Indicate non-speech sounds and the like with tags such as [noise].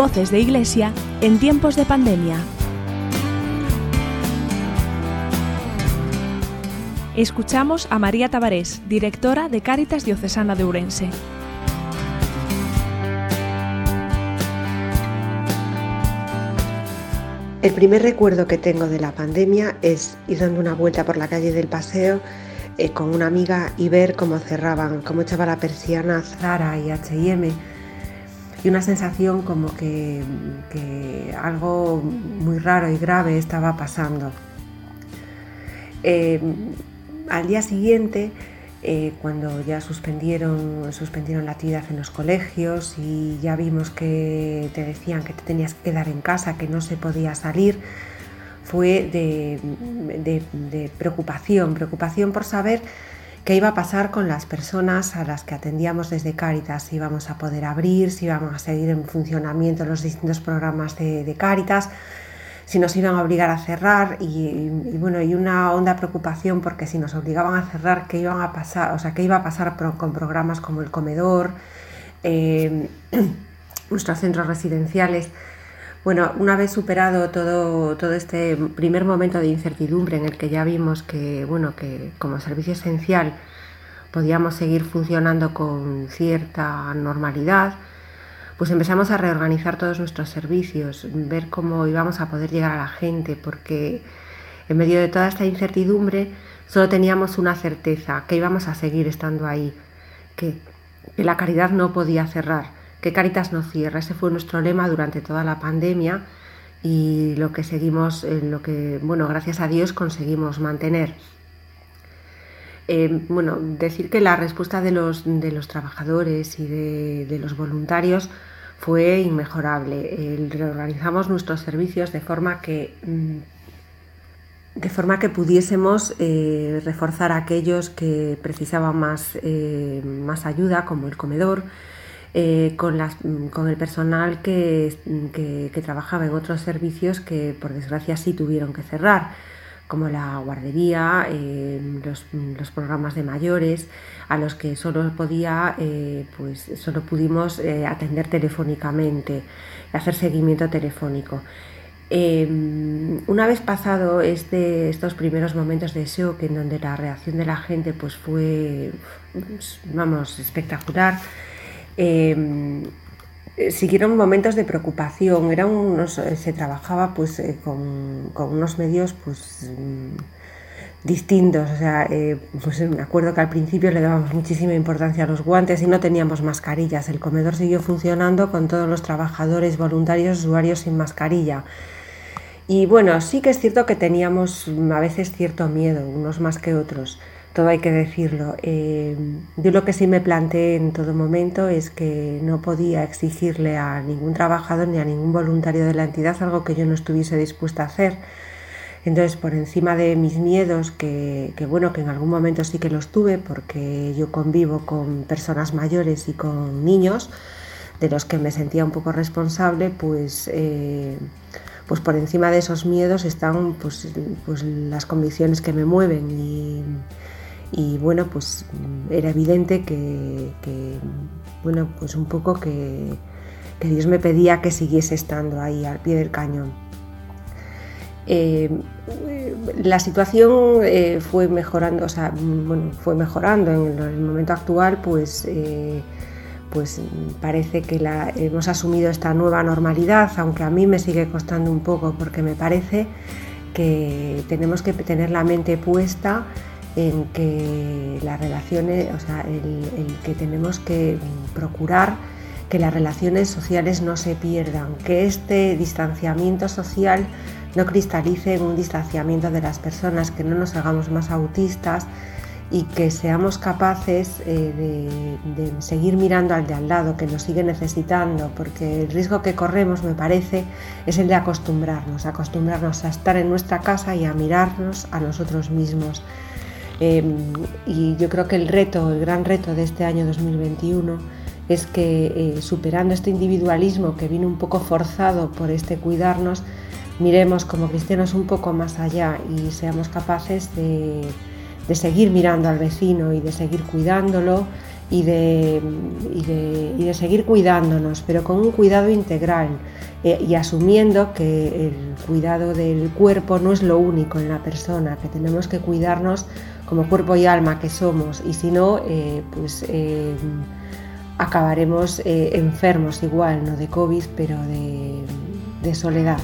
Voces de Iglesia en tiempos de pandemia. Escuchamos a María Tabarés, directora de Cáritas Diocesana de Urense. El primer recuerdo que tengo de la pandemia es ir dando una vuelta por la calle del paseo eh, con una amiga y ver cómo cerraban, cómo echaba la persiana Zara y HM y una sensación como que, algo muy raro y grave estaba pasando. Eh, al día siguiente, eh, cuando ya suspendieron, suspendieron la actividad en los colegios y ya vimos que te decían que te tenías que quedar en casa, que no se podía salir, fue de preocupación, preocupación por saber qué iba a pasar con las personas a las que atendíamos desde Cáritas, si íbamos a poder abrir, si íbamos a seguir en funcionamiento los distintos programas de, de Cáritas, si nos iban a obligar a cerrar y, bueno, y una honda preocupación porque si nos obligaban a cerrar, qué iban a pasar, o sea, qué iba a pasar con programas como el comedor, eh, [clears throat] nuestros centros residenciales. Bueno, una vez superado todo, todo este primer momento de incertidumbre en el que ya vimos que, bueno, que como servicio esencial podíamos seguir funcionando con cierta normalidad, pues empezamos a reorganizar todos nuestros servicios, ver cómo íbamos a poder llegar a la gente, porque en medio de toda esta incertidumbre solo teníamos una certeza, que íbamos a seguir estando ahí, que, que la caridad no podía cerrar que Caritas no cierra. Ese fue nuestro lema durante toda la pandemia y lo que seguimos, lo que, bueno, gracias a Dios conseguimos mantener. Eh, bueno, decir que la respuesta de los, de los trabajadores y de, los voluntarios fue inmejorable. reorganizamos nuestros servicios de forma que, mm, de forma que pudiésemos eh, reforzar a aquellos que precisaban más, eh, más ayuda, como el comedor, eh, con, las, con, el personal que, que, trabajaba en otros servicios que por desgracia sí tuvieron que cerrar, como la guardería, eh, los, los, programas de mayores, a los que solo podía, eh, pues solo pudimos atender telefónicamente, hacer seguimiento telefónico. una vez pasado este, estos primeros momentos de shock en donde la reacción de la gente pues fue, vamos, espectacular, Em, siguieron momentos de preocupación, eran unos, eh, se trabajaba pues eh, con, unos medios pues mm, distintos, o sea, eh, pues me acuerdo que al principio le dábamos muchísima importancia a los guantes y no teníamos mascarillas, el comedor siguió funcionando con todos los trabajadores voluntarios usuarios sin mascarilla. Y bueno, sí que es cierto que teníamos mm, a veces cierto miedo, unos más que otros todo hay que decirlo. Eh, yo lo que sí me planteé en todo momento es que no podía exigirle a ningún trabajador ni a ningún voluntario de la entidad algo que yo no estuviese dispuesta a hacer. Entonces, por encima de mis miedos, que, bueno, que en algún momento sí que los tuve, porque yo convivo con personas mayores y con niños, de los que me sentía un poco responsable, pues, eh, pues por encima de esos miedos están pues, pues las convicciones que me mueven y y bueno, pues era evidente que, bueno, pues un poco que, Dios me pedía que siguiese estando ahí al pie del cañón. Eh, la situación eh, fue mejorando, o sea, bueno, fue mejorando en el, momento actual, pues, eh, pues parece que la, hemos asumido esta nueva normalidad, aunque a mí me sigue costando un poco porque me parece que tenemos que tener la mente puesta en que las relaciones, o sea, el, que tenemos que procurar que las relaciones sociales no se pierdan, que este distanciamiento social no cristalice en un distanciamiento de las personas, que no nos hagamos más autistas y que seamos capaces eh, de, seguir mirando al de al lado, que nos sigue necesitando, porque el riesgo que corremos, me parece, es el de acostumbrarnos, acostumbrarnos a estar en nuestra casa y a mirarnos a nosotros mismos. Em, y yo creo que el reto, el gran reto de este año 2021 es que eh, superando este individualismo que vino un poco forzado por este cuidarnos, miremos como cristianos un poco más allá y seamos capaces de, de seguir mirando al vecino y de seguir cuidándolo y de, y de, seguir cuidándonos, pero con un cuidado integral eh, y asumiendo que el cuidado del cuerpo no es lo único en la persona, que tenemos que cuidarnos como cuerpo y alma que somos y si no, eh, pues eh, acabaremos enfermos igual, no de COVID, pero de soledad.